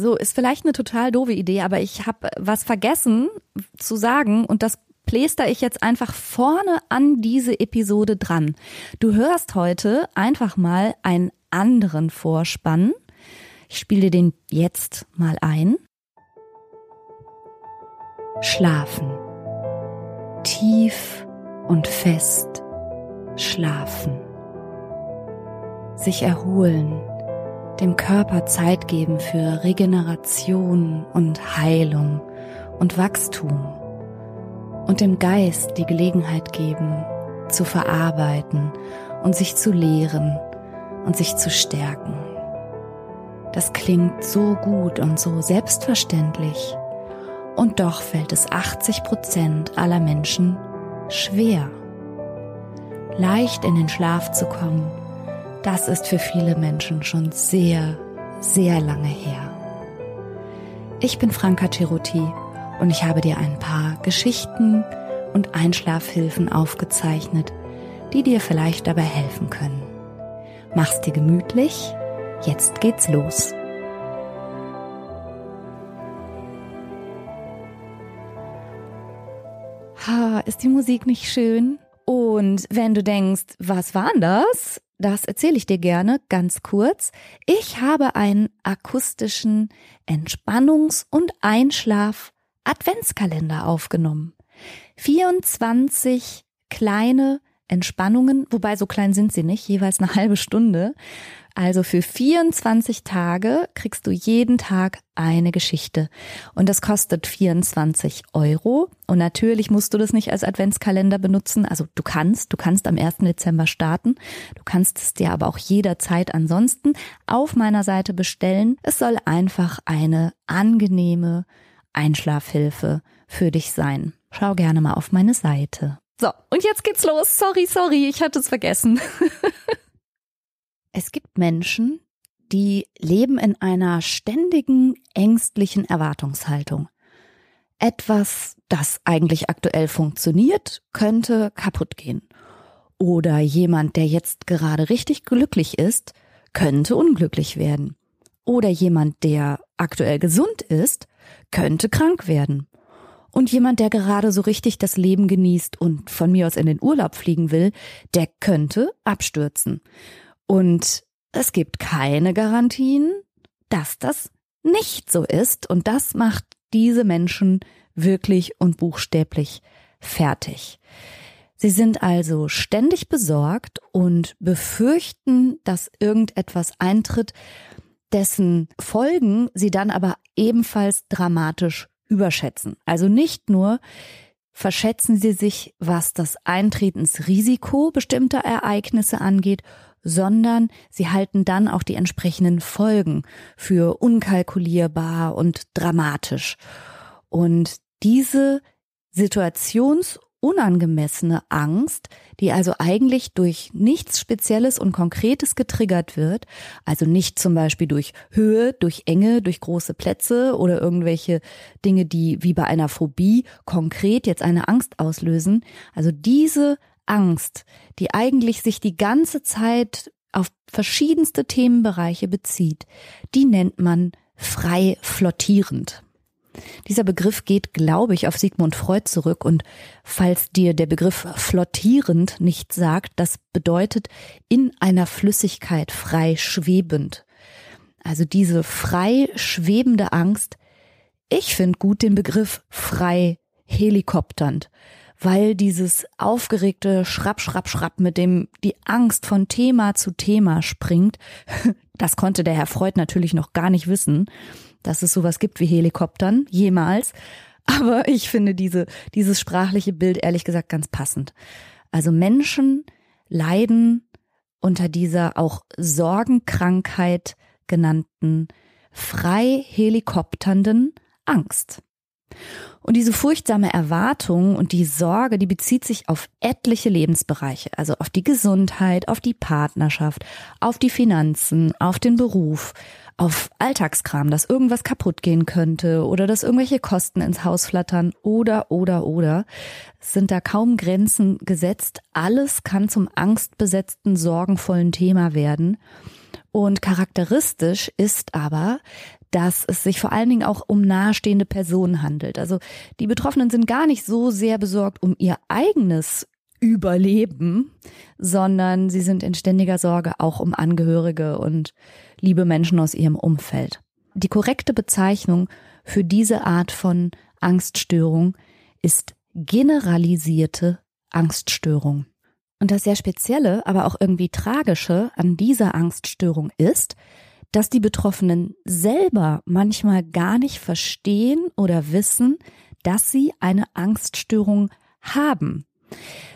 So, ist vielleicht eine total doofe Idee, aber ich habe was vergessen zu sagen und das pläster ich jetzt einfach vorne an diese Episode dran. Du hörst heute einfach mal einen anderen Vorspann. Ich spiele dir den jetzt mal ein. Schlafen. Tief und fest schlafen. Sich erholen. Dem Körper Zeit geben für Regeneration und Heilung und Wachstum und dem Geist die Gelegenheit geben, zu verarbeiten und sich zu lehren und sich zu stärken. Das klingt so gut und so selbstverständlich. Und doch fällt es 80 Prozent aller Menschen schwer. Leicht in den Schlaf zu kommen, das ist für viele Menschen schon sehr, sehr lange her. Ich bin Franka Ceruti und ich habe dir ein paar Geschichten und Einschlafhilfen aufgezeichnet, die dir vielleicht dabei helfen können. Mach's dir gemütlich, jetzt geht's los. Ha, ist die Musik nicht schön? Und wenn du denkst, was war denn das? Das erzähle ich dir gerne ganz kurz. Ich habe einen akustischen Entspannungs- und Einschlaf- Adventskalender aufgenommen. 24 kleine Entspannungen, wobei so klein sind sie nicht, jeweils eine halbe Stunde. Also für 24 Tage kriegst du jeden Tag eine Geschichte. Und das kostet 24 Euro. Und natürlich musst du das nicht als Adventskalender benutzen. Also du kannst, du kannst am 1. Dezember starten. Du kannst es dir aber auch jederzeit ansonsten auf meiner Seite bestellen. Es soll einfach eine angenehme, Einschlafhilfe für dich sein. Schau gerne mal auf meine Seite. So, und jetzt geht's los. Sorry, sorry, ich hatte es vergessen. es gibt Menschen, die leben in einer ständigen, ängstlichen Erwartungshaltung. Etwas, das eigentlich aktuell funktioniert, könnte kaputt gehen. Oder jemand, der jetzt gerade richtig glücklich ist, könnte unglücklich werden. Oder jemand, der aktuell gesund ist, könnte krank werden. Und jemand, der gerade so richtig das Leben genießt und von mir aus in den Urlaub fliegen will, der könnte abstürzen. Und es gibt keine Garantien, dass das nicht so ist. Und das macht diese Menschen wirklich und buchstäblich fertig. Sie sind also ständig besorgt und befürchten, dass irgendetwas eintritt, dessen Folgen sie dann aber ebenfalls dramatisch überschätzen. Also nicht nur verschätzen sie sich, was das Eintretensrisiko bestimmter Ereignisse angeht, sondern sie halten dann auch die entsprechenden Folgen für unkalkulierbar und dramatisch. Und diese Situations- unangemessene Angst, die also eigentlich durch nichts Spezielles und Konkretes getriggert wird, also nicht zum Beispiel durch Höhe, durch Enge, durch große Plätze oder irgendwelche Dinge, die wie bei einer Phobie konkret jetzt eine Angst auslösen. Also diese Angst, die eigentlich sich die ganze Zeit auf verschiedenste Themenbereiche bezieht, die nennt man frei flottierend. Dieser Begriff geht, glaube ich, auf Sigmund Freud zurück und falls dir der Begriff flottierend nicht sagt, das bedeutet in einer Flüssigkeit frei schwebend. Also diese frei schwebende Angst. Ich finde gut den Begriff frei helikopternd, weil dieses aufgeregte Schrapp, Schrapp, Schrapp, mit dem die Angst von Thema zu Thema springt, das konnte der Herr Freud natürlich noch gar nicht wissen dass es sowas gibt wie Helikoptern, jemals. Aber ich finde diese, dieses sprachliche Bild ehrlich gesagt ganz passend. Also Menschen leiden unter dieser auch Sorgenkrankheit genannten frei helikopternden Angst. Und diese furchtsame Erwartung und die Sorge, die bezieht sich auf etliche Lebensbereiche, also auf die Gesundheit, auf die Partnerschaft, auf die Finanzen, auf den Beruf, auf Alltagskram, dass irgendwas kaputt gehen könnte oder dass irgendwelche Kosten ins Haus flattern oder, oder, oder, sind da kaum Grenzen gesetzt. Alles kann zum angstbesetzten, sorgenvollen Thema werden. Und charakteristisch ist aber, dass es sich vor allen Dingen auch um nahestehende Personen handelt. Also die Betroffenen sind gar nicht so sehr besorgt um ihr eigenes Überleben, sondern sie sind in ständiger Sorge auch um Angehörige und liebe Menschen aus ihrem Umfeld. Die korrekte Bezeichnung für diese Art von Angststörung ist generalisierte Angststörung. Und das sehr Spezielle, aber auch irgendwie Tragische an dieser Angststörung ist, dass die Betroffenen selber manchmal gar nicht verstehen oder wissen, dass sie eine Angststörung haben.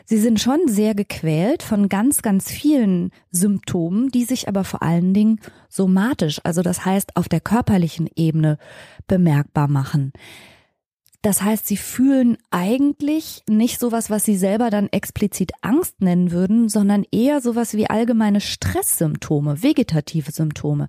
Sie sind schon sehr gequält von ganz, ganz vielen Symptomen, die sich aber vor allen Dingen somatisch, also das heißt auf der körperlichen Ebene bemerkbar machen. Das heißt, sie fühlen eigentlich nicht sowas, was sie selber dann explizit Angst nennen würden, sondern eher sowas wie allgemeine Stresssymptome, vegetative Symptome.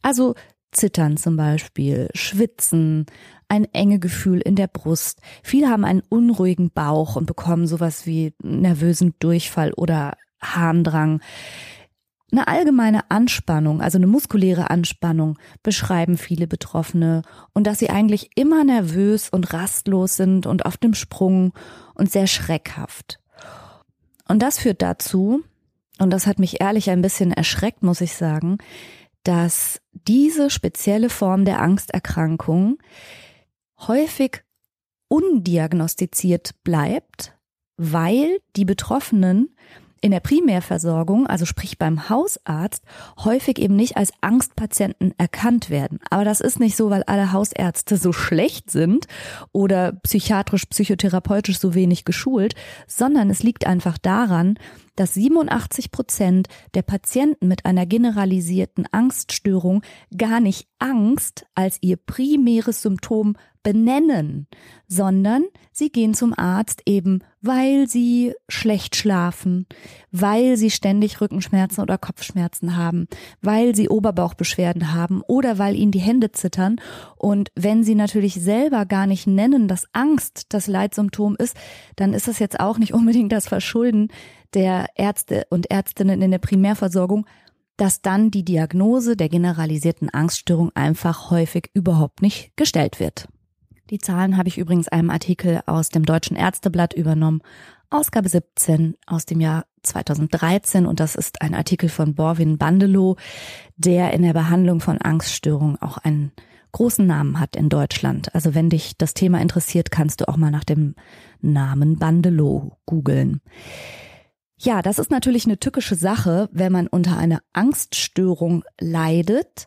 Also Zittern zum Beispiel, Schwitzen, ein enge Gefühl in der Brust. Viele haben einen unruhigen Bauch und bekommen sowas wie nervösen Durchfall oder Harndrang. Eine allgemeine Anspannung, also eine muskuläre Anspannung, beschreiben viele Betroffene und dass sie eigentlich immer nervös und rastlos sind und auf dem Sprung und sehr schreckhaft. Und das führt dazu, und das hat mich ehrlich ein bisschen erschreckt, muss ich sagen, dass diese spezielle Form der Angsterkrankung häufig undiagnostiziert bleibt, weil die Betroffenen in der Primärversorgung, also sprich beim Hausarzt, häufig eben nicht als Angstpatienten erkannt werden. Aber das ist nicht so, weil alle Hausärzte so schlecht sind oder psychiatrisch, psychotherapeutisch so wenig geschult, sondern es liegt einfach daran, dass 87 Prozent der Patienten mit einer generalisierten Angststörung gar nicht Angst als ihr primäres Symptom benennen, sondern sie gehen zum Arzt eben, weil sie schlecht schlafen, weil sie ständig Rückenschmerzen oder Kopfschmerzen haben, weil sie Oberbauchbeschwerden haben oder weil ihnen die Hände zittern. Und wenn sie natürlich selber gar nicht nennen, dass Angst das Leitsymptom ist, dann ist das jetzt auch nicht unbedingt das Verschulden der Ärzte und Ärztinnen in der Primärversorgung, dass dann die Diagnose der generalisierten Angststörung einfach häufig überhaupt nicht gestellt wird. Die Zahlen habe ich übrigens einem Artikel aus dem Deutschen Ärzteblatt übernommen, Ausgabe 17 aus dem Jahr 2013 und das ist ein Artikel von Borwin Bandelow, der in der Behandlung von Angststörungen auch einen großen Namen hat in Deutschland. Also wenn dich das Thema interessiert, kannst du auch mal nach dem Namen Bandelow googeln. Ja, das ist natürlich eine tückische Sache, wenn man unter einer Angststörung leidet,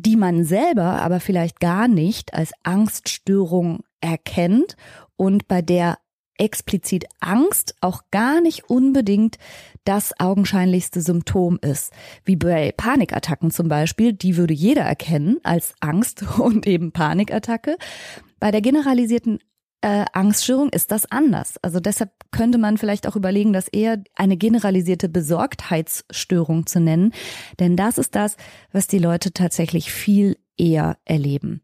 die man selber aber vielleicht gar nicht als Angststörung erkennt und bei der explizit Angst auch gar nicht unbedingt das augenscheinlichste Symptom ist. Wie bei Panikattacken zum Beispiel, die würde jeder erkennen als Angst und eben Panikattacke. Bei der generalisierten äh, Angststörung ist das anders. Also deshalb könnte man vielleicht auch überlegen, das eher eine generalisierte Besorgtheitsstörung zu nennen, denn das ist das, was die Leute tatsächlich viel eher erleben.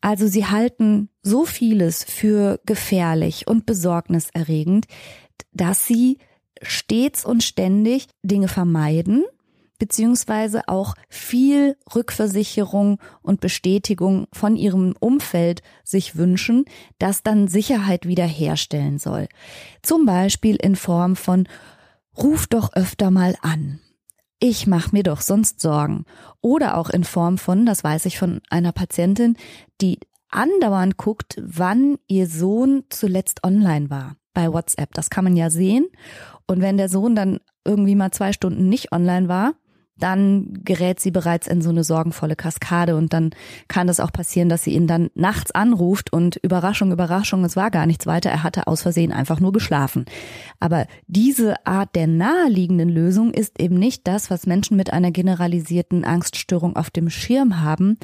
Also sie halten so vieles für gefährlich und besorgniserregend, dass sie stets und ständig Dinge vermeiden beziehungsweise auch viel Rückversicherung und Bestätigung von ihrem Umfeld sich wünschen, das dann Sicherheit wiederherstellen soll. Zum Beispiel in Form von Ruf doch öfter mal an. Ich mach mir doch sonst Sorgen. Oder auch in Form von, das weiß ich von einer Patientin, die andauernd guckt, wann ihr Sohn zuletzt online war bei WhatsApp. Das kann man ja sehen. Und wenn der Sohn dann irgendwie mal zwei Stunden nicht online war, dann gerät sie bereits in so eine sorgenvolle Kaskade und dann kann es auch passieren, dass sie ihn dann nachts anruft und Überraschung, Überraschung, es war gar nichts weiter, er hatte aus Versehen einfach nur geschlafen. Aber diese Art der naheliegenden Lösung ist eben nicht das, was Menschen mit einer generalisierten Angststörung auf dem Schirm haben,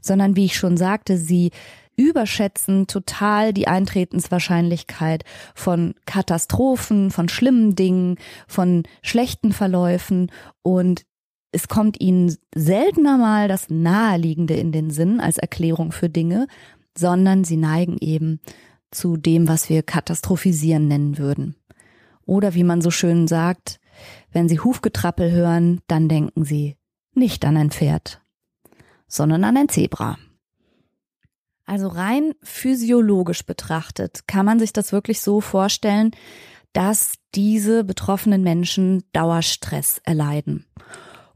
sondern wie ich schon sagte, sie überschätzen total die Eintretenswahrscheinlichkeit von Katastrophen, von schlimmen Dingen, von schlechten Verläufen und es kommt ihnen seltener mal das Naheliegende in den Sinn als Erklärung für Dinge, sondern sie neigen eben zu dem, was wir katastrophisieren nennen würden. Oder wie man so schön sagt, wenn sie Hufgetrappel hören, dann denken sie nicht an ein Pferd. sondern an ein Zebra. Also rein physiologisch betrachtet kann man sich das wirklich so vorstellen, dass diese betroffenen Menschen Dauerstress erleiden.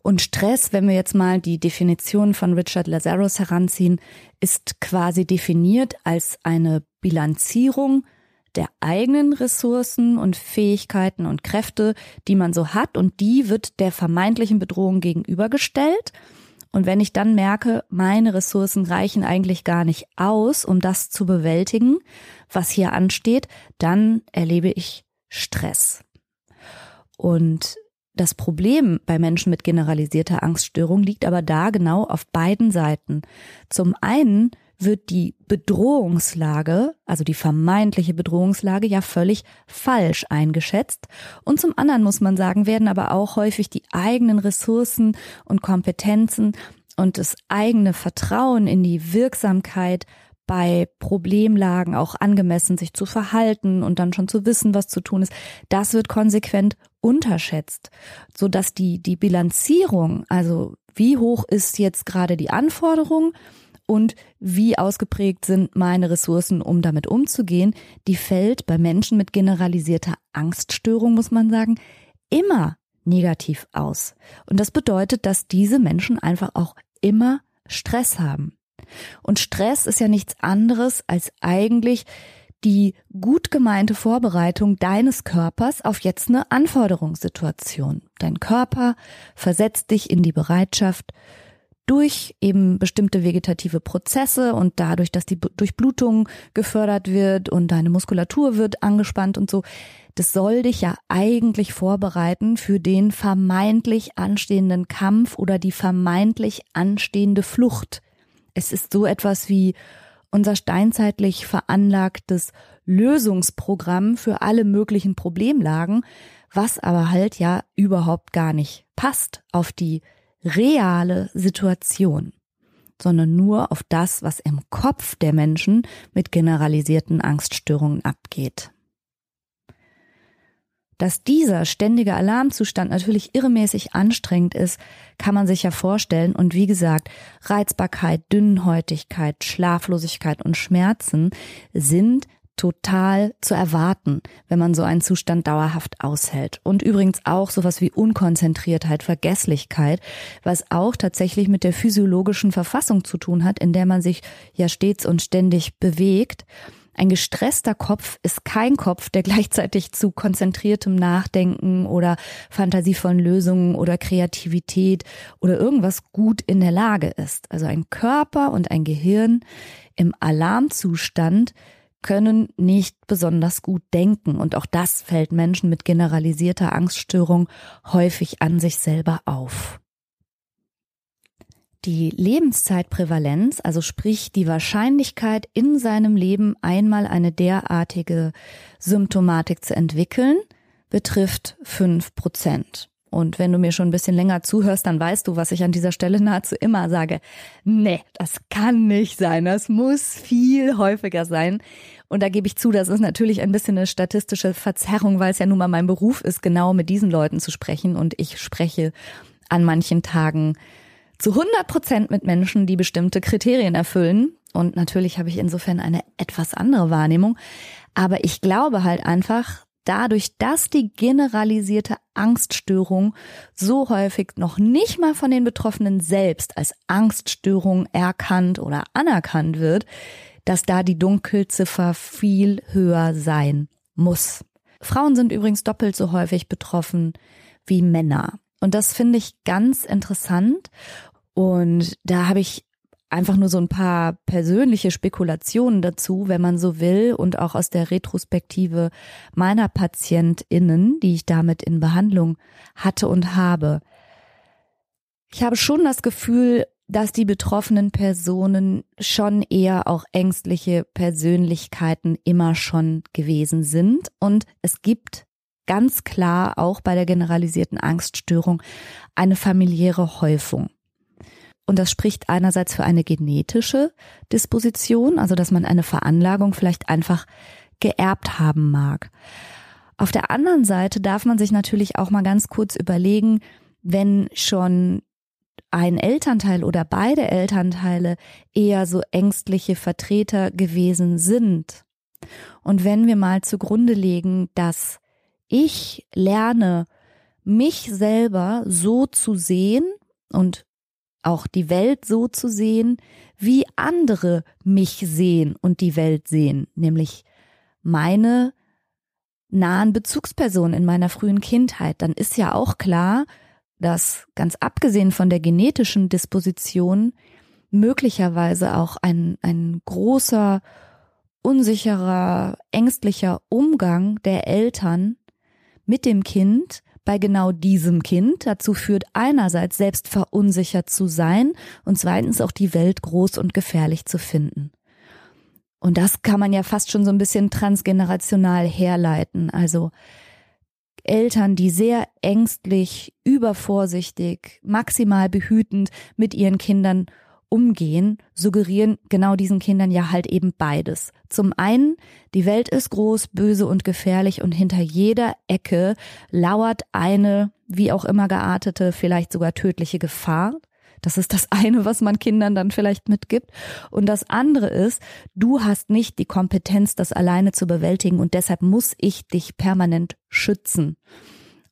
Und Stress, wenn wir jetzt mal die Definition von Richard Lazarus heranziehen, ist quasi definiert als eine Bilanzierung der eigenen Ressourcen und Fähigkeiten und Kräfte, die man so hat, und die wird der vermeintlichen Bedrohung gegenübergestellt. Und wenn ich dann merke, meine Ressourcen reichen eigentlich gar nicht aus, um das zu bewältigen, was hier ansteht, dann erlebe ich Stress. Und das Problem bei Menschen mit generalisierter Angststörung liegt aber da genau auf beiden Seiten. Zum einen wird die Bedrohungslage, also die vermeintliche Bedrohungslage, ja völlig falsch eingeschätzt. Und zum anderen muss man sagen, werden aber auch häufig die eigenen Ressourcen und Kompetenzen und das eigene Vertrauen in die Wirksamkeit bei Problemlagen auch angemessen sich zu verhalten und dann schon zu wissen, was zu tun ist, das wird konsequent unterschätzt, so dass die die Bilanzierung, also wie hoch ist jetzt gerade die Anforderung und wie ausgeprägt sind meine Ressourcen, um damit umzugehen, die fällt bei Menschen mit generalisierter Angststörung, muss man sagen, immer negativ aus. Und das bedeutet, dass diese Menschen einfach auch immer Stress haben. Und Stress ist ja nichts anderes als eigentlich die gut gemeinte Vorbereitung deines Körpers auf jetzt eine Anforderungssituation. Dein Körper versetzt dich in die Bereitschaft, durch eben bestimmte vegetative Prozesse und dadurch, dass die Durchblutung gefördert wird und deine Muskulatur wird angespannt und so, das soll dich ja eigentlich vorbereiten für den vermeintlich anstehenden Kampf oder die vermeintlich anstehende Flucht. Es ist so etwas wie unser steinzeitlich veranlagtes Lösungsprogramm für alle möglichen Problemlagen, was aber halt ja überhaupt gar nicht passt auf die reale Situation, sondern nur auf das, was im Kopf der Menschen mit generalisierten Angststörungen abgeht. Dass dieser ständige Alarmzustand natürlich irremäßig anstrengend ist, kann man sich ja vorstellen. Und wie gesagt, Reizbarkeit, Dünnhäutigkeit, Schlaflosigkeit und Schmerzen sind total zu erwarten, wenn man so einen Zustand dauerhaft aushält. Und übrigens auch sowas wie Unkonzentriertheit, Vergesslichkeit, was auch tatsächlich mit der physiologischen Verfassung zu tun hat, in der man sich ja stets und ständig bewegt. Ein gestresster Kopf ist kein Kopf, der gleichzeitig zu konzentriertem Nachdenken oder fantasievollen Lösungen oder Kreativität oder irgendwas gut in der Lage ist. Also ein Körper und ein Gehirn im Alarmzustand können nicht besonders gut denken. Und auch das fällt Menschen mit generalisierter Angststörung häufig an sich selber auf. Die Lebenszeitprävalenz, also sprich die Wahrscheinlichkeit in seinem Leben einmal eine derartige Symptomatik zu entwickeln, betrifft fünf Prozent. Und wenn du mir schon ein bisschen länger zuhörst, dann weißt du, was ich an dieser Stelle nahezu immer sage. Nee, das kann nicht sein. Das muss viel häufiger sein. Und da gebe ich zu, das ist natürlich ein bisschen eine statistische Verzerrung, weil es ja nun mal mein Beruf ist, genau mit diesen Leuten zu sprechen. Und ich spreche an manchen Tagen zu 100 Prozent mit Menschen, die bestimmte Kriterien erfüllen. Und natürlich habe ich insofern eine etwas andere Wahrnehmung. Aber ich glaube halt einfach, dadurch, dass die generalisierte Angststörung so häufig noch nicht mal von den Betroffenen selbst als Angststörung erkannt oder anerkannt wird, dass da die Dunkelziffer viel höher sein muss. Frauen sind übrigens doppelt so häufig betroffen wie Männer. Und das finde ich ganz interessant. Und da habe ich einfach nur so ein paar persönliche Spekulationen dazu, wenn man so will, und auch aus der Retrospektive meiner PatientInnen, die ich damit in Behandlung hatte und habe. Ich habe schon das Gefühl, dass die betroffenen Personen schon eher auch ängstliche Persönlichkeiten immer schon gewesen sind. Und es gibt ganz klar auch bei der generalisierten Angststörung eine familiäre Häufung. Und das spricht einerseits für eine genetische Disposition, also dass man eine Veranlagung vielleicht einfach geerbt haben mag. Auf der anderen Seite darf man sich natürlich auch mal ganz kurz überlegen, wenn schon ein Elternteil oder beide Elternteile eher so ängstliche Vertreter gewesen sind. Und wenn wir mal zugrunde legen, dass ich lerne, mich selber so zu sehen und auch die Welt so zu sehen, wie andere mich sehen und die Welt sehen, nämlich meine nahen Bezugspersonen in meiner frühen Kindheit, dann ist ja auch klar, dass ganz abgesehen von der genetischen Disposition möglicherweise auch ein, ein großer, unsicherer, ängstlicher Umgang der Eltern mit dem Kind bei genau diesem Kind dazu führt, einerseits selbst verunsichert zu sein und zweitens auch die Welt groß und gefährlich zu finden. Und das kann man ja fast schon so ein bisschen transgenerational herleiten. Also Eltern, die sehr ängstlich, übervorsichtig, maximal behütend mit ihren Kindern umgehen, suggerieren genau diesen Kindern ja halt eben beides. Zum einen, die Welt ist groß, böse und gefährlich und hinter jeder Ecke lauert eine, wie auch immer geartete, vielleicht sogar tödliche Gefahr. Das ist das eine, was man Kindern dann vielleicht mitgibt. Und das andere ist, du hast nicht die Kompetenz, das alleine zu bewältigen und deshalb muss ich dich permanent schützen.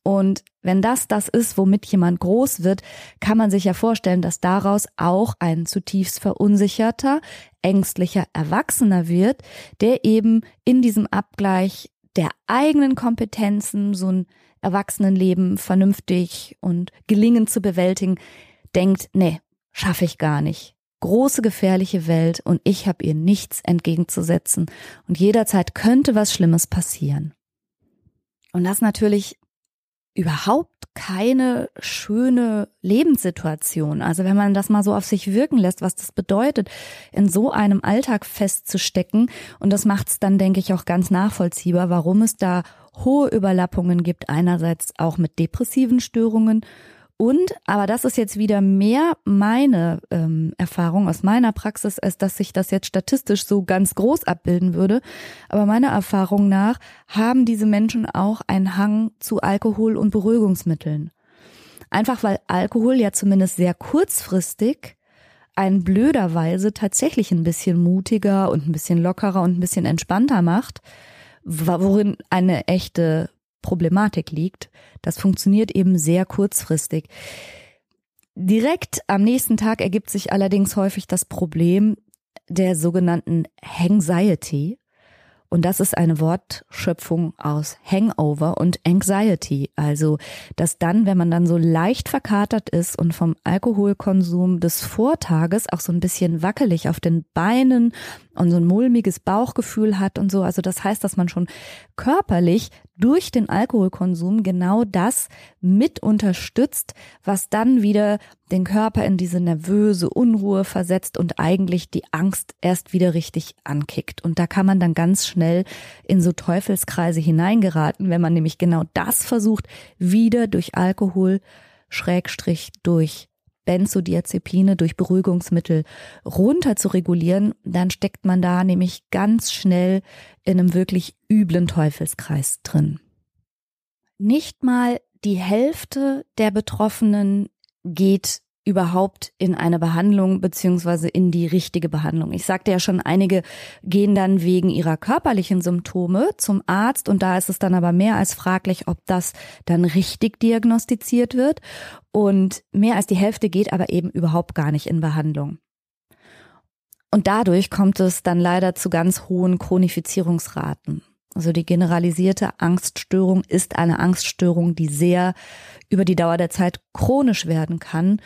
Und wenn das das ist, womit jemand groß wird, kann man sich ja vorstellen, dass daraus auch ein zutiefst verunsicherter, ängstlicher Erwachsener wird, der eben in diesem Abgleich der eigenen Kompetenzen, so ein Erwachsenenleben vernünftig und gelingend zu bewältigen, denkt, nee, schaffe ich gar nicht. Große gefährliche Welt und ich habe ihr nichts entgegenzusetzen und jederzeit könnte was Schlimmes passieren. Und das natürlich überhaupt keine schöne Lebenssituation. Also wenn man das mal so auf sich wirken lässt, was das bedeutet, in so einem Alltag festzustecken. Und das macht es dann, denke ich, auch ganz nachvollziehbar, warum es da hohe Überlappungen gibt. Einerseits auch mit depressiven Störungen und, aber das ist jetzt wieder mehr meine ähm, Erfahrung aus meiner Praxis, als dass sich das jetzt statistisch so ganz groß abbilden würde. Aber meiner Erfahrung nach haben diese Menschen auch einen Hang zu Alkohol und Beruhigungsmitteln. Einfach weil Alkohol ja zumindest sehr kurzfristig einen blöderweise tatsächlich ein bisschen mutiger und ein bisschen lockerer und ein bisschen entspannter macht, worin eine echte Problematik liegt. Das funktioniert eben sehr kurzfristig. Direkt am nächsten Tag ergibt sich allerdings häufig das Problem der sogenannten Anxiety. Und das ist eine Wortschöpfung aus Hangover und Anxiety. Also, dass dann, wenn man dann so leicht verkatert ist und vom Alkoholkonsum des Vortages auch so ein bisschen wackelig auf den Beinen und so ein mulmiges Bauchgefühl hat und so. Also das heißt, dass man schon körperlich durch den Alkoholkonsum genau das mit unterstützt, was dann wieder den Körper in diese nervöse Unruhe versetzt und eigentlich die Angst erst wieder richtig ankickt. Und da kann man dann ganz schnell in so Teufelskreise hineingeraten, wenn man nämlich genau das versucht, wieder durch Alkohol Schrägstrich durch Benzodiazepine durch Beruhigungsmittel runter zu regulieren, dann steckt man da nämlich ganz schnell in einem wirklich üblen Teufelskreis drin. Nicht mal die Hälfte der Betroffenen geht überhaupt in eine Behandlung beziehungsweise in die richtige Behandlung. Ich sagte ja schon, einige gehen dann wegen ihrer körperlichen Symptome zum Arzt und da ist es dann aber mehr als fraglich, ob das dann richtig diagnostiziert wird und mehr als die Hälfte geht aber eben überhaupt gar nicht in Behandlung. Und dadurch kommt es dann leider zu ganz hohen Chronifizierungsraten. Also die generalisierte Angststörung ist eine Angststörung, die sehr über die Dauer der Zeit chronisch werden kann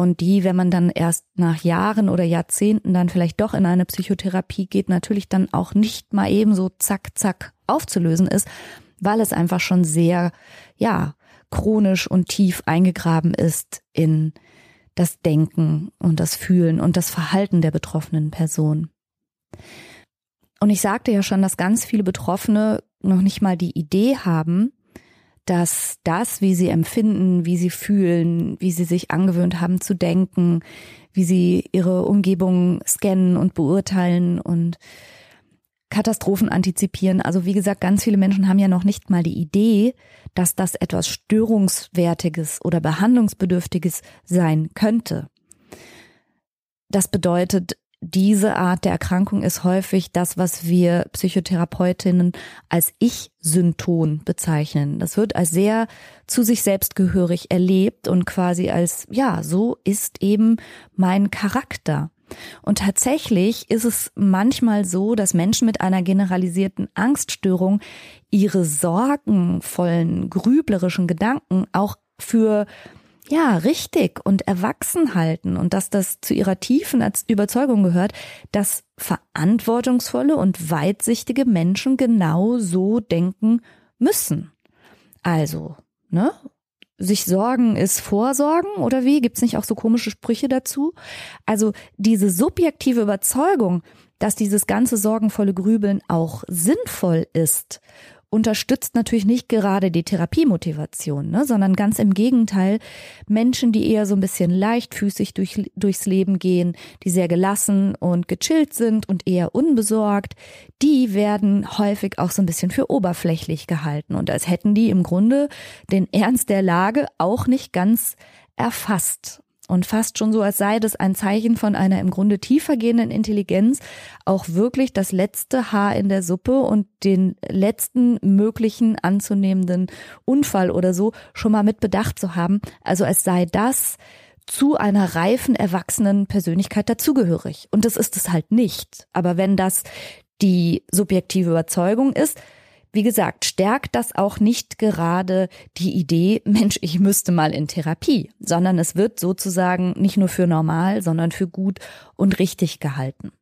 und die, wenn man dann erst nach Jahren oder Jahrzehnten dann vielleicht doch in eine Psychotherapie geht, natürlich dann auch nicht mal eben so zack, zack aufzulösen ist, weil es einfach schon sehr, ja, chronisch und tief eingegraben ist in das Denken und das Fühlen und das Verhalten der betroffenen Person. Und ich sagte ja schon, dass ganz viele Betroffene noch nicht mal die Idee haben, dass das, wie sie empfinden, wie sie fühlen, wie sie sich angewöhnt haben zu denken, wie sie ihre Umgebung scannen und beurteilen und Katastrophen antizipieren. Also wie gesagt, ganz viele Menschen haben ja noch nicht mal die Idee, dass das etwas Störungswertiges oder Behandlungsbedürftiges sein könnte. Das bedeutet, diese Art der Erkrankung ist häufig das, was wir Psychotherapeutinnen als Ich-Synton bezeichnen. Das wird als sehr zu sich selbst gehörig erlebt und quasi als, ja, so ist eben mein Charakter. Und tatsächlich ist es manchmal so, dass Menschen mit einer generalisierten Angststörung ihre sorgenvollen, grüblerischen Gedanken auch für ja, richtig und erwachsen halten und dass das zu ihrer tiefen Überzeugung gehört, dass verantwortungsvolle und weitsichtige Menschen genau so denken müssen. Also, ne? Sich sorgen ist Vorsorgen oder wie? Gibt's nicht auch so komische Sprüche dazu? Also diese subjektive Überzeugung, dass dieses ganze sorgenvolle Grübeln auch sinnvoll ist unterstützt natürlich nicht gerade die Therapiemotivation, ne, sondern ganz im Gegenteil. Menschen, die eher so ein bisschen leichtfüßig durch, durchs Leben gehen, die sehr gelassen und gechillt sind und eher unbesorgt, die werden häufig auch so ein bisschen für oberflächlich gehalten und als hätten die im Grunde den Ernst der Lage auch nicht ganz erfasst und fast schon so, als sei das ein Zeichen von einer im Grunde tiefer gehenden Intelligenz, auch wirklich das letzte Haar in der Suppe und den letzten möglichen anzunehmenden Unfall oder so schon mal mit bedacht zu haben. Also als sei das zu einer reifen, erwachsenen Persönlichkeit dazugehörig. Und das ist es halt nicht. Aber wenn das die subjektive Überzeugung ist, wie gesagt, stärkt das auch nicht gerade die Idee, Mensch, ich müsste mal in Therapie, sondern es wird sozusagen nicht nur für normal, sondern für gut und richtig gehalten.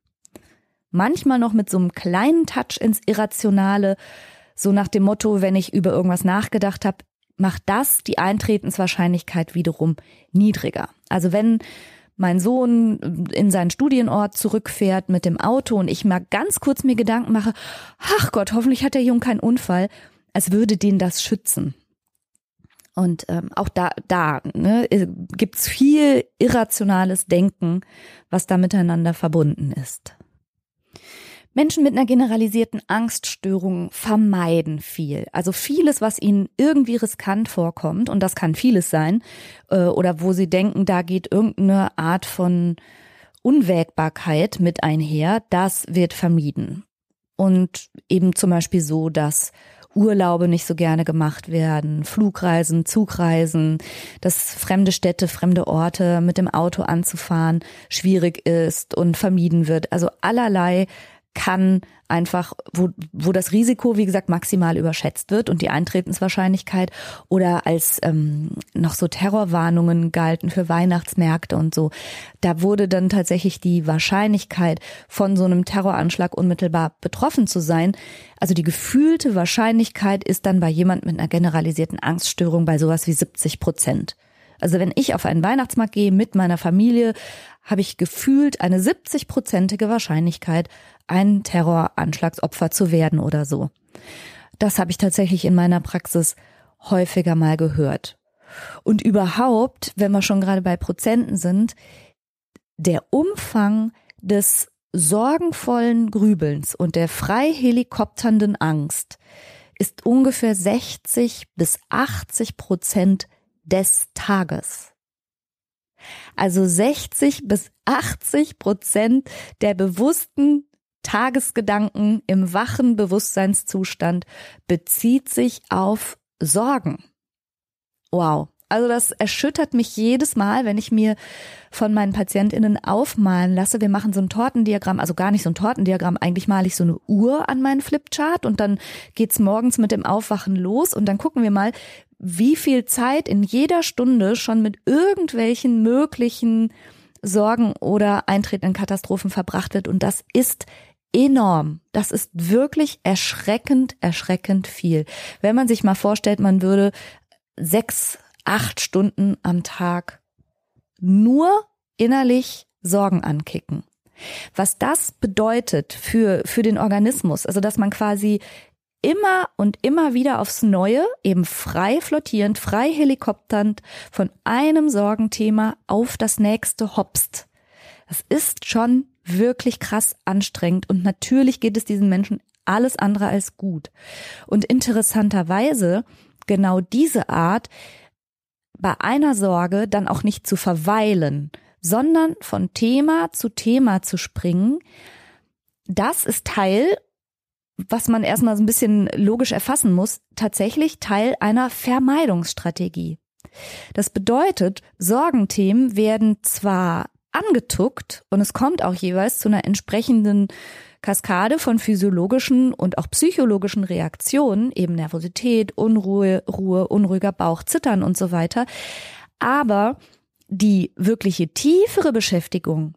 Manchmal noch mit so einem kleinen Touch ins Irrationale, so nach dem Motto, wenn ich über irgendwas nachgedacht habe, macht das die Eintretenswahrscheinlichkeit wiederum niedriger. Also wenn mein Sohn in seinen Studienort zurückfährt mit dem Auto und ich mal ganz kurz mir Gedanken mache, ach Gott, hoffentlich hat der Junge keinen Unfall, als würde den das schützen. Und ähm, auch da, da ne, gibt's viel irrationales Denken, was da miteinander verbunden ist. Menschen mit einer generalisierten Angststörung vermeiden viel. Also vieles, was ihnen irgendwie riskant vorkommt, und das kann vieles sein, äh, oder wo sie denken, da geht irgendeine Art von Unwägbarkeit mit einher, das wird vermieden. Und eben zum Beispiel so, dass Urlaube nicht so gerne gemacht werden, Flugreisen, Zugreisen, dass fremde Städte, fremde Orte mit dem Auto anzufahren schwierig ist und vermieden wird. Also allerlei kann einfach, wo, wo das Risiko, wie gesagt, maximal überschätzt wird und die Eintretenswahrscheinlichkeit oder als ähm, noch so Terrorwarnungen galten für Weihnachtsmärkte und so, da wurde dann tatsächlich die Wahrscheinlichkeit von so einem Terroranschlag unmittelbar betroffen zu sein, also die gefühlte Wahrscheinlichkeit ist dann bei jemand mit einer generalisierten Angststörung bei sowas wie 70 Prozent. Also wenn ich auf einen Weihnachtsmarkt gehe mit meiner Familie, habe ich gefühlt eine 70-prozentige Wahrscheinlichkeit, ein Terroranschlagsopfer zu werden oder so. Das habe ich tatsächlich in meiner Praxis häufiger mal gehört. Und überhaupt, wenn wir schon gerade bei Prozenten sind, der Umfang des sorgenvollen Grübelns und der frei helikopternden Angst ist ungefähr 60 bis 80 Prozent des Tages. Also 60 bis 80 Prozent der bewussten Tagesgedanken im wachen Bewusstseinszustand bezieht sich auf Sorgen. Wow. Also das erschüttert mich jedes Mal, wenn ich mir von meinen Patientinnen aufmalen lasse. Wir machen so ein Tortendiagramm, also gar nicht so ein Tortendiagramm. Eigentlich male ich so eine Uhr an meinen Flipchart und dann geht's morgens mit dem Aufwachen los und dann gucken wir mal, wie viel Zeit in jeder Stunde schon mit irgendwelchen möglichen Sorgen oder eintretenden Katastrophen verbracht wird. Und das ist enorm. Das ist wirklich erschreckend, erschreckend viel. Wenn man sich mal vorstellt, man würde sechs, acht Stunden am Tag nur innerlich Sorgen ankicken. Was das bedeutet für, für den Organismus, also dass man quasi immer und immer wieder aufs Neue, eben frei flottierend, frei helikopternd von einem Sorgenthema auf das nächste hopst. Das ist schon wirklich krass anstrengend und natürlich geht es diesen Menschen alles andere als gut. Und interessanterweise genau diese Art, bei einer Sorge dann auch nicht zu verweilen, sondern von Thema zu Thema zu springen, das ist Teil, was man erstmal so ein bisschen logisch erfassen muss, tatsächlich Teil einer Vermeidungsstrategie. Das bedeutet, Sorgenthemen werden zwar angetuckt und es kommt auch jeweils zu einer entsprechenden Kaskade von physiologischen und auch psychologischen Reaktionen, eben Nervosität, Unruhe, Ruhe, unruhiger Bauch, Zittern und so weiter. Aber die wirkliche tiefere Beschäftigung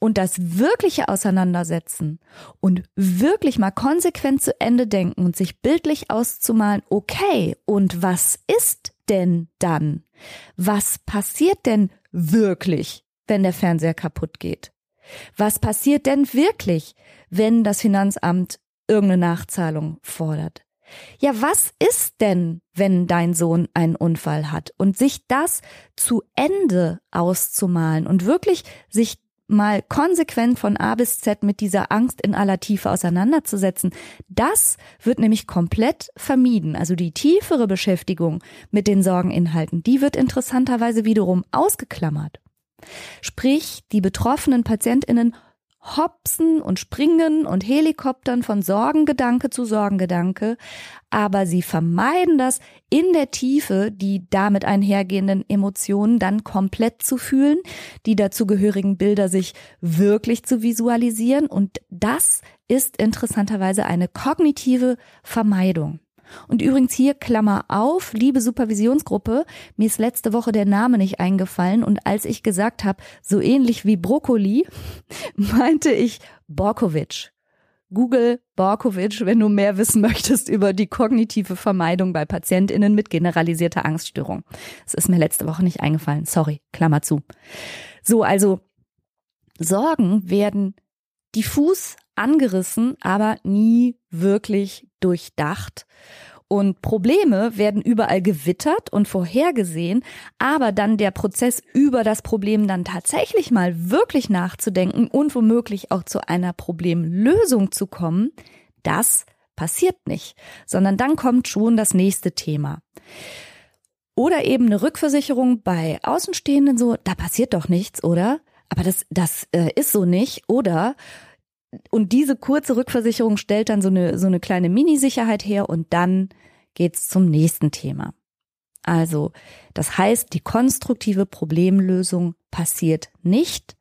und das wirkliche Auseinandersetzen und wirklich mal konsequent zu Ende denken und sich bildlich auszumalen, okay, und was ist denn dann? Was passiert denn wirklich, wenn der Fernseher kaputt geht? Was passiert denn wirklich, wenn das Finanzamt irgendeine Nachzahlung fordert? Ja, was ist denn, wenn dein Sohn einen Unfall hat? Und sich das zu Ende auszumalen und wirklich sich mal konsequent von A bis Z mit dieser Angst in aller Tiefe auseinanderzusetzen, das wird nämlich komplett vermieden. Also die tiefere Beschäftigung mit den Sorgeninhalten, die wird interessanterweise wiederum ausgeklammert. Sprich, die betroffenen Patientinnen hopsen und springen und Helikoptern von Sorgengedanke zu Sorgengedanke, aber sie vermeiden das in der Tiefe, die damit einhergehenden Emotionen dann komplett zu fühlen, die dazugehörigen Bilder sich wirklich zu visualisieren und das ist interessanterweise eine kognitive Vermeidung. Und übrigens hier Klammer auf, liebe Supervisionsgruppe, mir ist letzte Woche der Name nicht eingefallen und als ich gesagt habe, so ähnlich wie Brokkoli, meinte ich Borkovic. Google Borkovic, wenn du mehr wissen möchtest über die kognitive Vermeidung bei PatientInnen mit generalisierter Angststörung. Das ist mir letzte Woche nicht eingefallen. Sorry, Klammer zu. So, also Sorgen werden diffus angerissen, aber nie wirklich durchdacht. Und Probleme werden überall gewittert und vorhergesehen, aber dann der Prozess über das Problem dann tatsächlich mal wirklich nachzudenken und womöglich auch zu einer Problemlösung zu kommen, das passiert nicht, sondern dann kommt schon das nächste Thema. Oder eben eine Rückversicherung bei Außenstehenden so, da passiert doch nichts, oder? Aber das, das äh, ist so nicht. Oder und diese kurze Rückversicherung stellt dann so eine, so eine kleine Mini-Sicherheit her und dann geht's zum nächsten Thema. Also, das heißt, die konstruktive Problemlösung passiert nicht,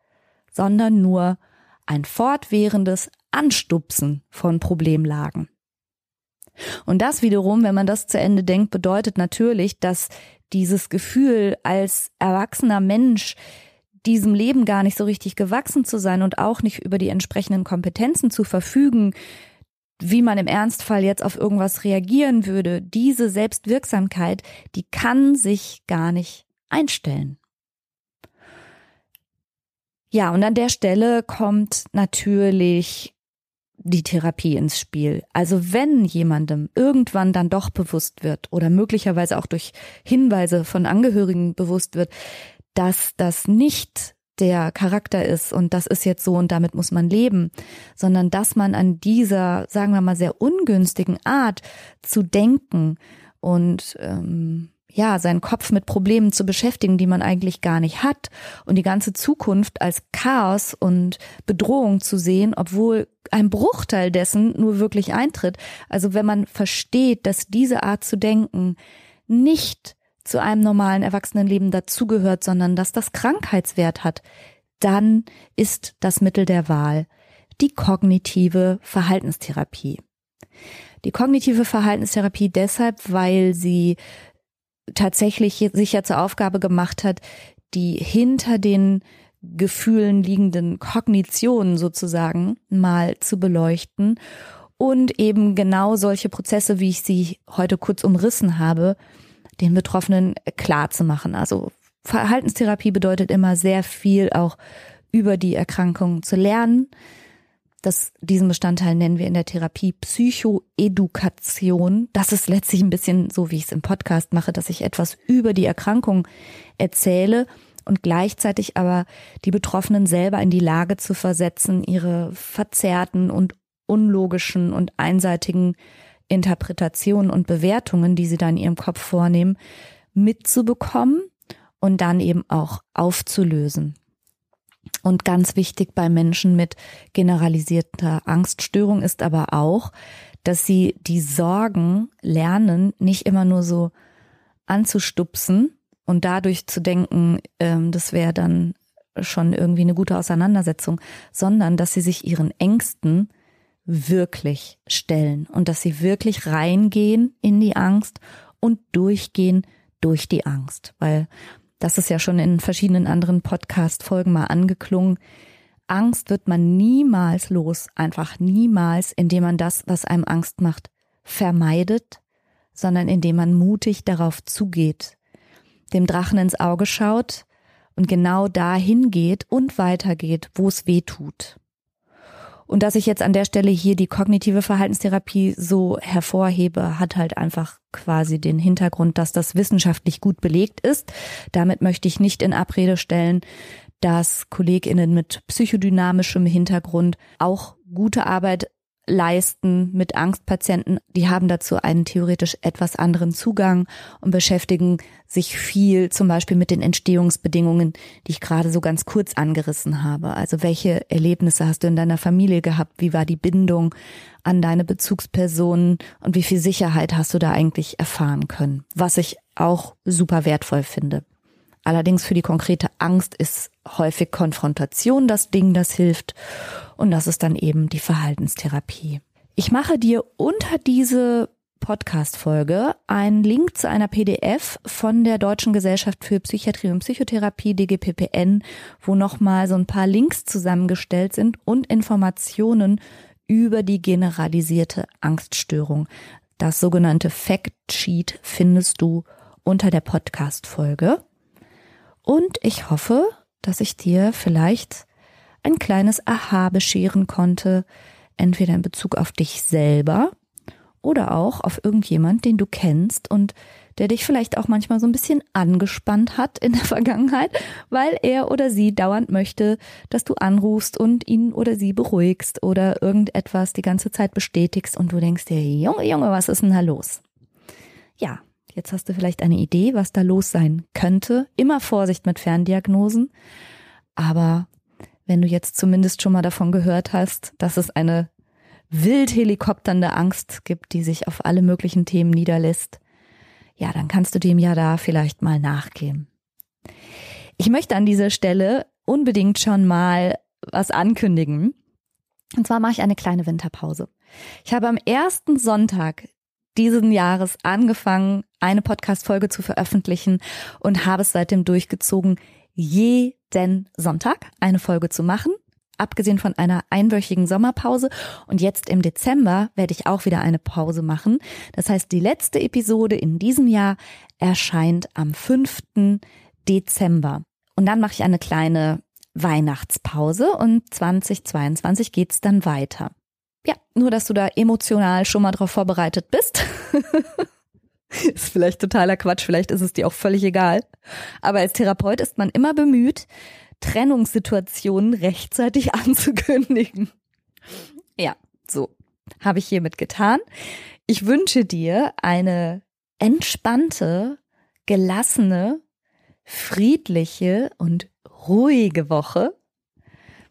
sondern nur ein fortwährendes Anstupsen von Problemlagen. Und das wiederum, wenn man das zu Ende denkt, bedeutet natürlich, dass dieses Gefühl als erwachsener Mensch diesem Leben gar nicht so richtig gewachsen zu sein und auch nicht über die entsprechenden Kompetenzen zu verfügen, wie man im Ernstfall jetzt auf irgendwas reagieren würde, diese Selbstwirksamkeit, die kann sich gar nicht einstellen. Ja, und an der Stelle kommt natürlich die Therapie ins Spiel. Also wenn jemandem irgendwann dann doch bewusst wird oder möglicherweise auch durch Hinweise von Angehörigen bewusst wird, dass das nicht der Charakter ist und das ist jetzt so und damit muss man leben, sondern dass man an dieser, sagen wir mal, sehr ungünstigen Art zu denken und ähm, ja, seinen Kopf mit Problemen zu beschäftigen, die man eigentlich gar nicht hat und die ganze Zukunft als Chaos und Bedrohung zu sehen, obwohl ein Bruchteil dessen nur wirklich eintritt. Also wenn man versteht, dass diese Art zu denken nicht zu einem normalen Erwachsenenleben dazugehört, sondern dass das Krankheitswert hat, dann ist das Mittel der Wahl die kognitive Verhaltenstherapie. Die kognitive Verhaltenstherapie deshalb, weil sie tatsächlich sich ja zur Aufgabe gemacht hat, die hinter den Gefühlen liegenden Kognitionen sozusagen mal zu beleuchten und eben genau solche Prozesse, wie ich sie heute kurz umrissen habe, den Betroffenen klar zu machen. Also Verhaltenstherapie bedeutet immer sehr viel auch über die Erkrankung zu lernen. Das, diesen Bestandteil nennen wir in der Therapie Psychoedukation. Das ist letztlich ein bisschen so, wie ich es im Podcast mache, dass ich etwas über die Erkrankung erzähle und gleichzeitig aber die Betroffenen selber in die Lage zu versetzen, ihre verzerrten und unlogischen und einseitigen Interpretationen und Bewertungen, die sie da in ihrem Kopf vornehmen, mitzubekommen und dann eben auch aufzulösen. Und ganz wichtig bei Menschen mit generalisierter Angststörung ist aber auch, dass sie die Sorgen lernen, nicht immer nur so anzustupsen und dadurch zu denken, ähm, das wäre dann schon irgendwie eine gute Auseinandersetzung, sondern dass sie sich ihren Ängsten wirklich stellen und dass sie wirklich reingehen in die Angst und durchgehen durch die Angst, weil das ist ja schon in verschiedenen anderen Podcast-Folgen mal angeklungen. Angst wird man niemals los, einfach niemals, indem man das, was einem Angst macht, vermeidet, sondern indem man mutig darauf zugeht, dem Drachen ins Auge schaut und genau dahin geht und weitergeht, wo es weh tut. Und dass ich jetzt an der Stelle hier die kognitive Verhaltenstherapie so hervorhebe, hat halt einfach quasi den Hintergrund, dass das wissenschaftlich gut belegt ist. Damit möchte ich nicht in Abrede stellen, dass Kolleginnen mit psychodynamischem Hintergrund auch gute Arbeit leisten mit Angstpatienten. Die haben dazu einen theoretisch etwas anderen Zugang und beschäftigen sich viel zum Beispiel mit den Entstehungsbedingungen, die ich gerade so ganz kurz angerissen habe. Also welche Erlebnisse hast du in deiner Familie gehabt? Wie war die Bindung an deine Bezugspersonen und wie viel Sicherheit hast du da eigentlich erfahren können? Was ich auch super wertvoll finde. Allerdings für die konkrete Angst ist häufig Konfrontation das Ding, das hilft. Und das ist dann eben die Verhaltenstherapie. Ich mache dir unter diese Podcast-Folge einen Link zu einer PDF von der Deutschen Gesellschaft für Psychiatrie und Psychotherapie, DGPPN, wo nochmal so ein paar Links zusammengestellt sind und Informationen über die generalisierte Angststörung. Das sogenannte Fact Sheet findest du unter der Podcast-Folge. Und ich hoffe, dass ich dir vielleicht ein kleines Aha bescheren konnte, entweder in Bezug auf dich selber oder auch auf irgendjemand, den du kennst und der dich vielleicht auch manchmal so ein bisschen angespannt hat in der Vergangenheit, weil er oder sie dauernd möchte, dass du anrufst und ihn oder sie beruhigst oder irgendetwas die ganze Zeit bestätigst und du denkst dir, Junge, Junge, was ist denn da los? Ja, Jetzt hast du vielleicht eine Idee, was da los sein könnte. Immer Vorsicht mit Ferndiagnosen. Aber wenn du jetzt zumindest schon mal davon gehört hast, dass es eine wild helikopternde Angst gibt, die sich auf alle möglichen Themen niederlässt, ja, dann kannst du dem ja da vielleicht mal nachgehen. Ich möchte an dieser Stelle unbedingt schon mal was ankündigen. Und zwar mache ich eine kleine Winterpause. Ich habe am ersten Sonntag diesen Jahres angefangen, eine Podcast-Folge zu veröffentlichen und habe es seitdem durchgezogen, jeden Sonntag eine Folge zu machen. Abgesehen von einer einwöchigen Sommerpause. Und jetzt im Dezember werde ich auch wieder eine Pause machen. Das heißt, die letzte Episode in diesem Jahr erscheint am 5. Dezember. Und dann mache ich eine kleine Weihnachtspause und 2022 geht's dann weiter. Ja, nur dass du da emotional schon mal drauf vorbereitet bist. ist vielleicht totaler Quatsch, vielleicht ist es dir auch völlig egal. Aber als Therapeut ist man immer bemüht, Trennungssituationen rechtzeitig anzukündigen. Ja, so habe ich hiermit getan. Ich wünsche dir eine entspannte, gelassene, friedliche und ruhige Woche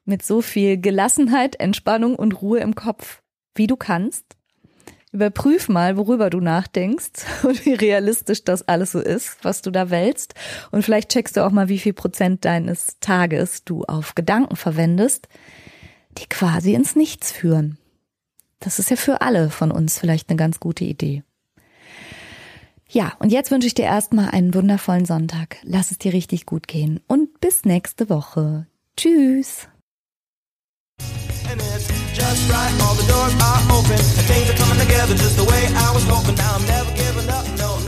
mit so viel Gelassenheit, Entspannung und Ruhe im Kopf, wie du kannst. Überprüf mal, worüber du nachdenkst und wie realistisch das alles so ist, was du da wählst. Und vielleicht checkst du auch mal, wie viel Prozent deines Tages du auf Gedanken verwendest, die quasi ins Nichts führen. Das ist ja für alle von uns vielleicht eine ganz gute Idee. Ja, und jetzt wünsche ich dir erstmal einen wundervollen Sonntag. Lass es dir richtig gut gehen und bis nächste Woche. Tschüss. And it's just right, all the doors are open, and things are coming together just the way I was hoping. Now I'm never giving up, no.